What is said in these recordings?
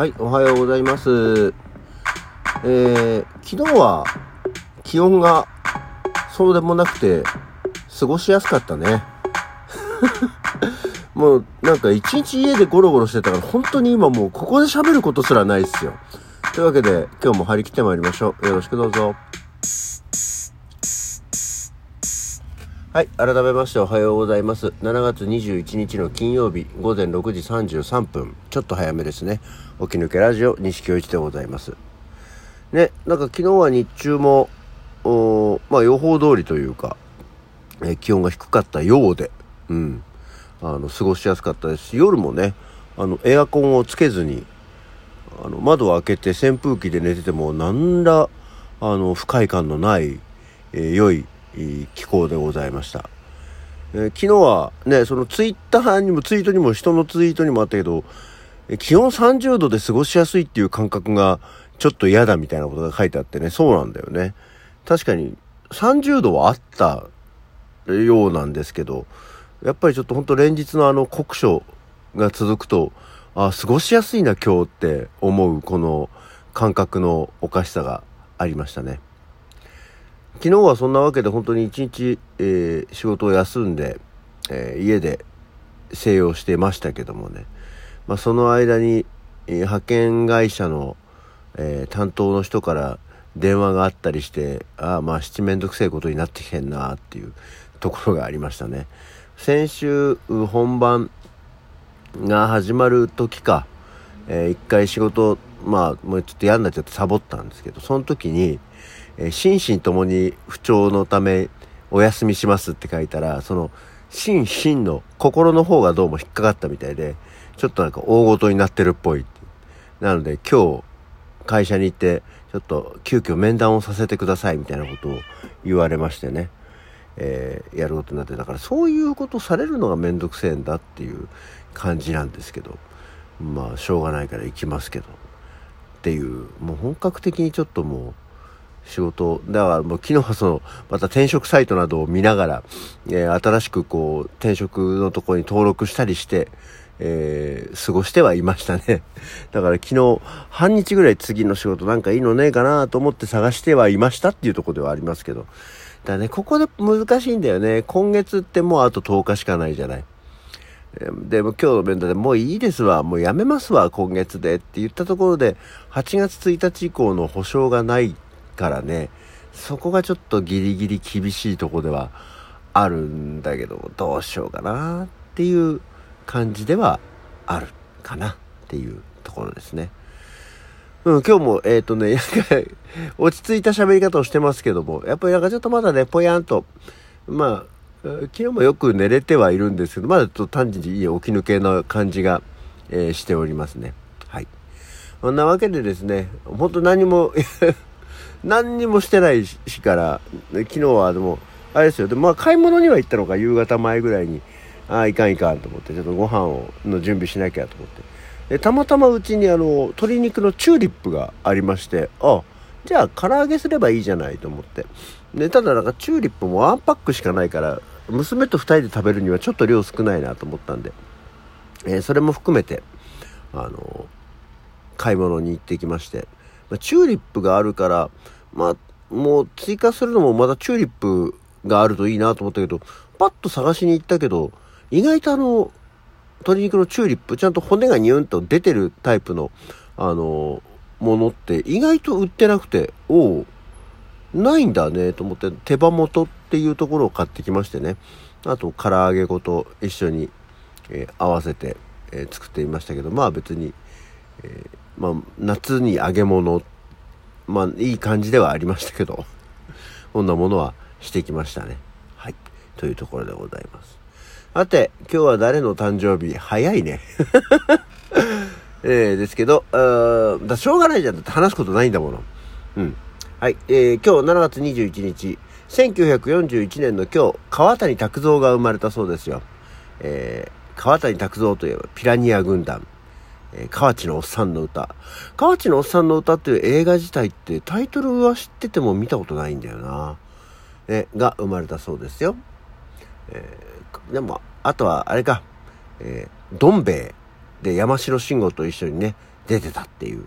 はい、おはようございます。えー、昨日は気温がそうでもなくて過ごしやすかったね。もうなんか一日家でゴロゴロしてたから本当に今もうここで喋ることすらないっすよ。というわけで今日も張り切ってまいりましょう。よろしくどうぞ。はい。改めましておはようございます。7月21日の金曜日午前6時33分。ちょっと早めですね。起き抜けラジオ西京一でございます。ね、なんか昨日は日中も、まあ予報通りというか、え気温が低かったようで、うん。あの、過ごしやすかったですし、夜もね、あの、エアコンをつけずに、あの、窓を開けて扇風機で寝てても、何ら、あの、不快感のない、えー、良い気候でございました。えー、昨日はね、そのツイッターにもツイートにも人のツイートにもあったけど、気温30度で過ごしやすいっていう感覚がちょっと嫌だみたいなことが書いてあってね、そうなんだよね。確かに30度はあったようなんですけど、やっぱりちょっとほんと連日のあの酷暑が続くと、あ、過ごしやすいな今日って思うこの感覚のおかしさがありましたね。昨日はそんなわけで本当に一日、えー、仕事を休んで、えー、家で静養してましたけどもね、まあ、その間に、えー、派遣会社の、え担当の人から電話があったりしてああまあ七面倒くせえことになってきてんなっていうところがありましたね。先週本番が始まる時か、えー、一回仕事まあもうちょっと嫌になっちゃってサボったんですけどその時にえ心身ともに不調のためお休みしますって書いたら、その、心身の心の方がどうも引っかかったみたいで、ちょっとなんか大ごとになってるっぽい。なので今日会社に行って、ちょっと急遽面談をさせてくださいみたいなことを言われましてね、えー、やることになって、だからそういうことされるのがめんどくせえんだっていう感じなんですけど、まあしょうがないから行きますけど、っていう、もう本格的にちょっともう、仕事。だからもう昨日はその、また転職サイトなどを見ながら、えー、新しくこう、転職のところに登録したりして、えー、過ごしてはいましたね。だから昨日、半日ぐらい次の仕事なんかいいのねえかなと思って探してはいましたっていうとこではありますけど。だね、ここで難しいんだよね。今月ってもうあと10日しかないじゃない。でも今日の弁当でもういいですわ、もうやめますわ、今月でって言ったところで、8月1日以降の保証がないっからね、そこがちょっとギリギリ厳しいとこではあるんだけど、どうしようかなっていう感じではあるかなっていうところですね。うん、今日も、えっ、ー、とね、落ち着いた喋り方をしてますけども、やっぱりなんかちょっとまだね、ぽやんと、まあ、昨日もよく寝れてはいるんですけど、まだちょっと単純にいい起き抜けの感じが、えー、しておりますね。はい。そんなわけでですね、本当何も 何にもしてない日から、昨日はでも、あれですよ。で、まあ、買い物には行ったのか、夕方前ぐらいに、ああ、いかんいかんと思って、ちょっとご飯を、の準備しなきゃと思って。で、たまたまうちにあの、鶏肉のチューリップがありまして、あ、じゃあ、唐揚げすればいいじゃないと思って。で、ただなんかチューリップもワンパックしかないから、娘と2人で食べるにはちょっと量少ないなと思ったんで、えー、それも含めて、あの、買い物に行ってきまして、チューリップがあるから、まあ、もう追加するのもまだチューリップがあるといいなと思ったけど、パッと探しに行ったけど、意外とあの、鶏肉のチューリップ、ちゃんと骨がニュンと出てるタイプの、あの、ものって意外と売ってなくて、おお、ないんだねと思って、手羽元っていうところを買ってきましてね。あと、唐揚げごと一緒に、えー、合わせて、えー、作ってみましたけど、まあ別に、えーまあ、夏に揚げ物、まあ、いい感じではありましたけど、こんなものはしてきましたね。はい。というところでございます。さて、今日は誰の誕生日？早いね。えー、ですけど、あだしょうがないじゃん。だって話すことないんだもの。うん。はい。えー、今日7月21日、1941年の今日、川谷拓三が生まれたそうですよ。えー、川谷拓三といえばピラニア軍団。えー、河内のおっさんの歌。河内のおっさんの歌っていう映画自体ってタイトルは知ってても見たことないんだよな。え、が生まれたそうですよ。えー、でも、あとはあれか、えー、どん兵衛で山城慎吾と一緒にね、出てたっていう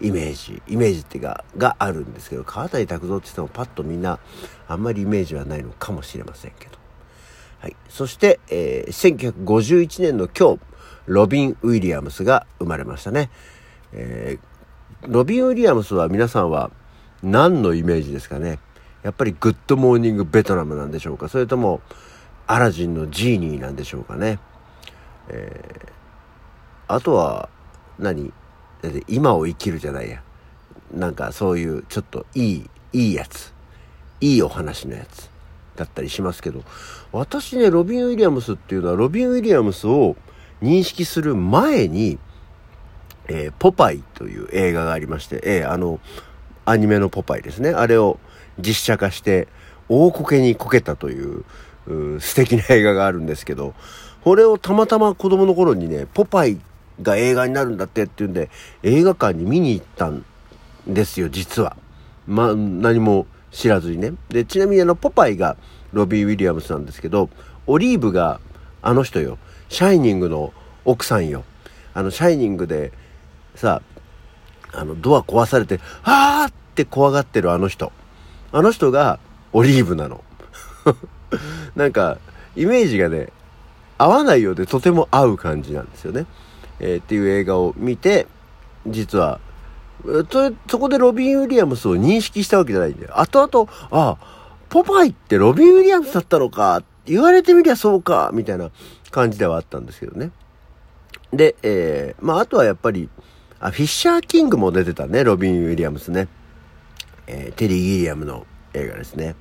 イメージ、イメージっていうか、があるんですけど、川谷拓三って言ってもパッとみんなあんまりイメージはないのかもしれませんけど。はい。そして、えー、1951年の今日、ロビン・ウィリアムスが生まれましたね。えー、ロビン・ウィリアムスは皆さんは何のイメージですかね？やっぱりグッドモーニングベトナムなんでしょうか？それともアラジンのジーニーなんでしょうかね？えー、あとは何？だって今を生きるじゃないや。なんかそういうちょっといい、いいやつ。いいお話のやつ。だったりしますけど、私ね、ロビン・ウィリアムスっていうのは、ロビン・ウィリアムスを認識する前に、えー、ポパイという映画がありまして、えー、あの、アニメのポパイですね。あれを実写化して、大こけにこけたという、う素敵な映画があるんですけど、これをたまたま子供の頃にね、ポパイが映画になるんだってっていうんで、映画館に見に行ったんですよ、実は。まあ、何も知らずにね。で、ちなみにあの、ポパイがロビー・ウィリアムスなんですけど、オリーブがあの人よ。シャイニングの奥さんよ。あの、シャイニングでさ、あの、ドア壊されて、あーって怖がってるあの人。あの人がオリーブなの。なんか、イメージがね、合わないようでとても合う感じなんですよね。えー、っていう映画を見て、実は、そそこでロビン・ウィリアムスを認識したわけじゃないんだよ。後々、ああ、ポパイってロビン・ウィリアムスだったのか、言われてみりゃそうか、みたいな感じではあったんですけどね。で、えー、まああとはやっぱり、あ、フィッシャー・キングも出てたね、ロビン・ウィリアムスね。えー、テリー・ギリアムの映画ですね。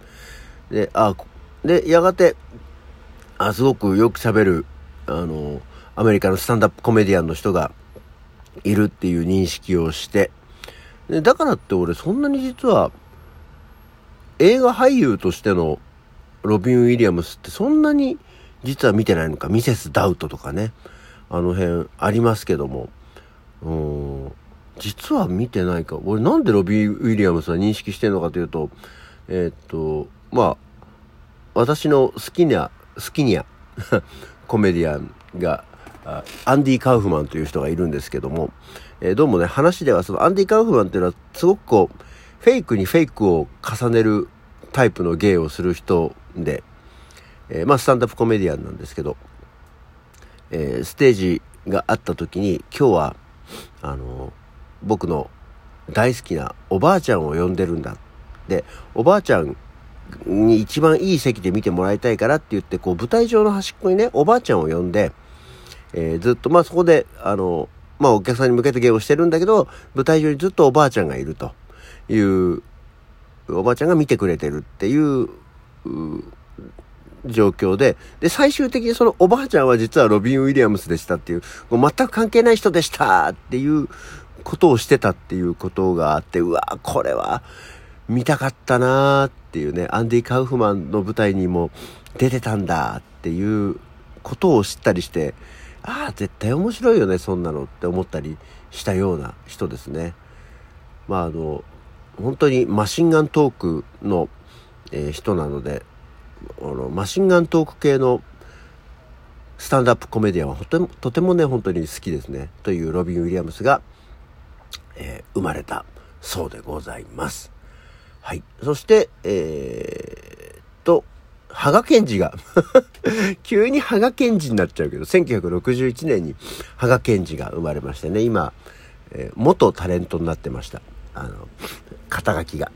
で、あ、で、やがて、あ、すごくよく喋る、あの、アメリカのスタンダップコメディアンの人がいるっていう認識をして、でだからって俺そんなに実は映画俳優としてのロビン・ウィリアムスってそんなに実は見てないのか、ミセス・ダウトとかね、あの辺ありますけども、うん、実は見てないか？俺なんでロビン・ウィリアムスは認識してるのかというと、えー、っと、まあ、私の好きな、好きにゃ コメディアンが、アンディ・カウフマンという人がいるんですけども、えー、どうもね、話ではそのアンディ・カウフマンっていうのはすごくこう、フェイクにフェイクを重ねるタイプの芸をする人で、えー、まあスタンダップコメディアンなんですけど、えー、ステージがあった時に今日は、あの僕の大好きなおばあちゃんを呼んでるんだ。で、おばあちゃんに一番いい席で見てもらいたいからって言って、こう舞台上の端っこにね、おばあちゃんを呼んで、えー、ずっと、まあそこで、あの、まあお客さんに向けて芸をしてるんだけど、舞台上にずっとおばあちゃんがいるという、おばあちゃんが見てくれてるっていう、う状況で、で、最終的にそのおばあちゃんは実はロビン・ウィリアムスでしたっていう、もう全く関係ない人でしたっていうことをしてたっていうことがあって、うわこれは見たかったなーっていうね、アンディ・カウフマンの舞台にも出てたんだっていうことを知ったりして、ああ、絶対面白いよね、そんなのって思ったりしたような人ですね。まああの、本当にマシンガントークの、えー、人なので、あのマシンガントーク系のスタンダップコメディアンはとてもとてもね本当に好きですね。というロビン・ウィリアムスが、えー、生まれたそうでございます。はい。そしてえー、っと羽賀健二が 急に羽賀健二になっちゃうけど1961年に羽賀健二が生まれましてね今、えー、元タレントになってました。あの肩書きが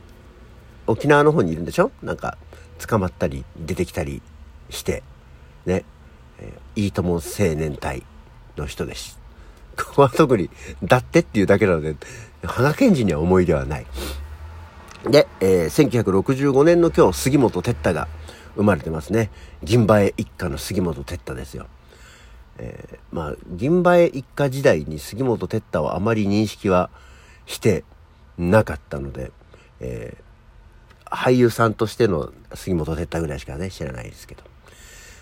沖縄の方にいるんでしょ？なんか捕まったり出てきたりしてね、えー、いいとも青年隊の人です。ここは特に、だってっていうだけなので、羽賀健二には思い出はない。で、えー、1965年の今日、杉本哲太が生まれてますね。銀馬一家の杉本哲太ですよ。えー、まあ、銀馬一家時代に杉本哲太はあまり認識はしてなかったので、えー俳優さんとしての杉本哲太ぐらいしかね、知らないですけど。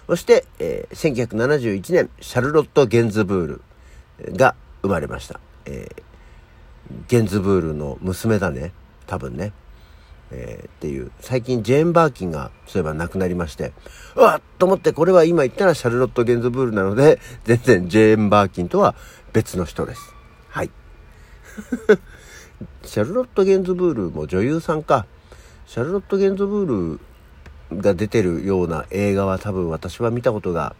そして、えー、1971年、シャルロット・ゲンズブールが生まれました。えー、ゲンズブールの娘だね。多分ね。えー、っていう。最近ジェーン・バーキンがそういえば亡くなりまして、うわっと思ってこれは今言ったらシャルロット・ゲンズブールなので、全然ジェーン・バーキンとは別の人です。はい。シャルロット・ゲンズブールも女優さんか。シャルロット・ゲンズブールが出てるような映画は多分私は見たことが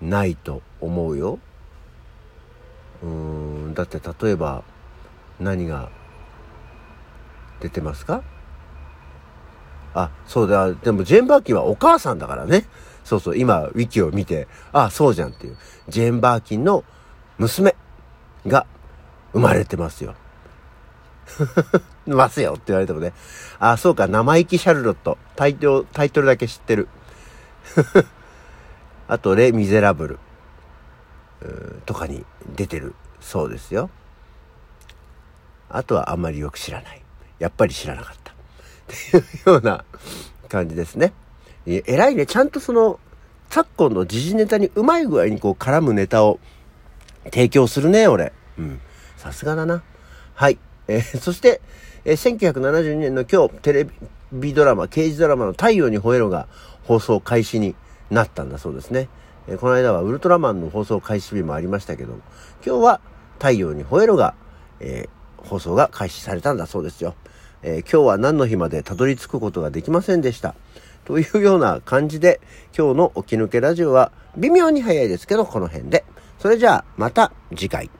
ないと思うよ。うん、だって例えば何が出てますか？あ、そうだ。でもジェン・バーキンはお母さんだからね。そうそう、今、ウィキを見て、あ、そうじゃんっていう。ジェン・バーキンの娘が生まれてますよ。ますよって言われてもね。あ、そうか、生意気シャルロット。タイトル、タイトルだけ知ってる。あと、レ・ミゼラブル。とかに出てるそうですよ。あとはあんまりよく知らない。やっぱり知らなかった。っていうような感じですね。え偉いね。ちゃんとその、昨今の時事ネタにうまい具合にこう絡むネタを提供するね、俺。うん。さすがだな。はい。えー、そして、えー、1972年の今日、テレビドラマ、刑事ドラマの太陽に吠えろが放送開始になったんだそうですね。えー、この間はウルトラマンの放送開始日もありましたけど、今日は太陽に吠えろが、えー、放送が開始されたんだそうですよ。えー、今日は何の日までたどり着くことができませんでした。というような感じで、今日の起き抜けラジオは微妙に早いですけど、この辺で。それじゃあ、また次回。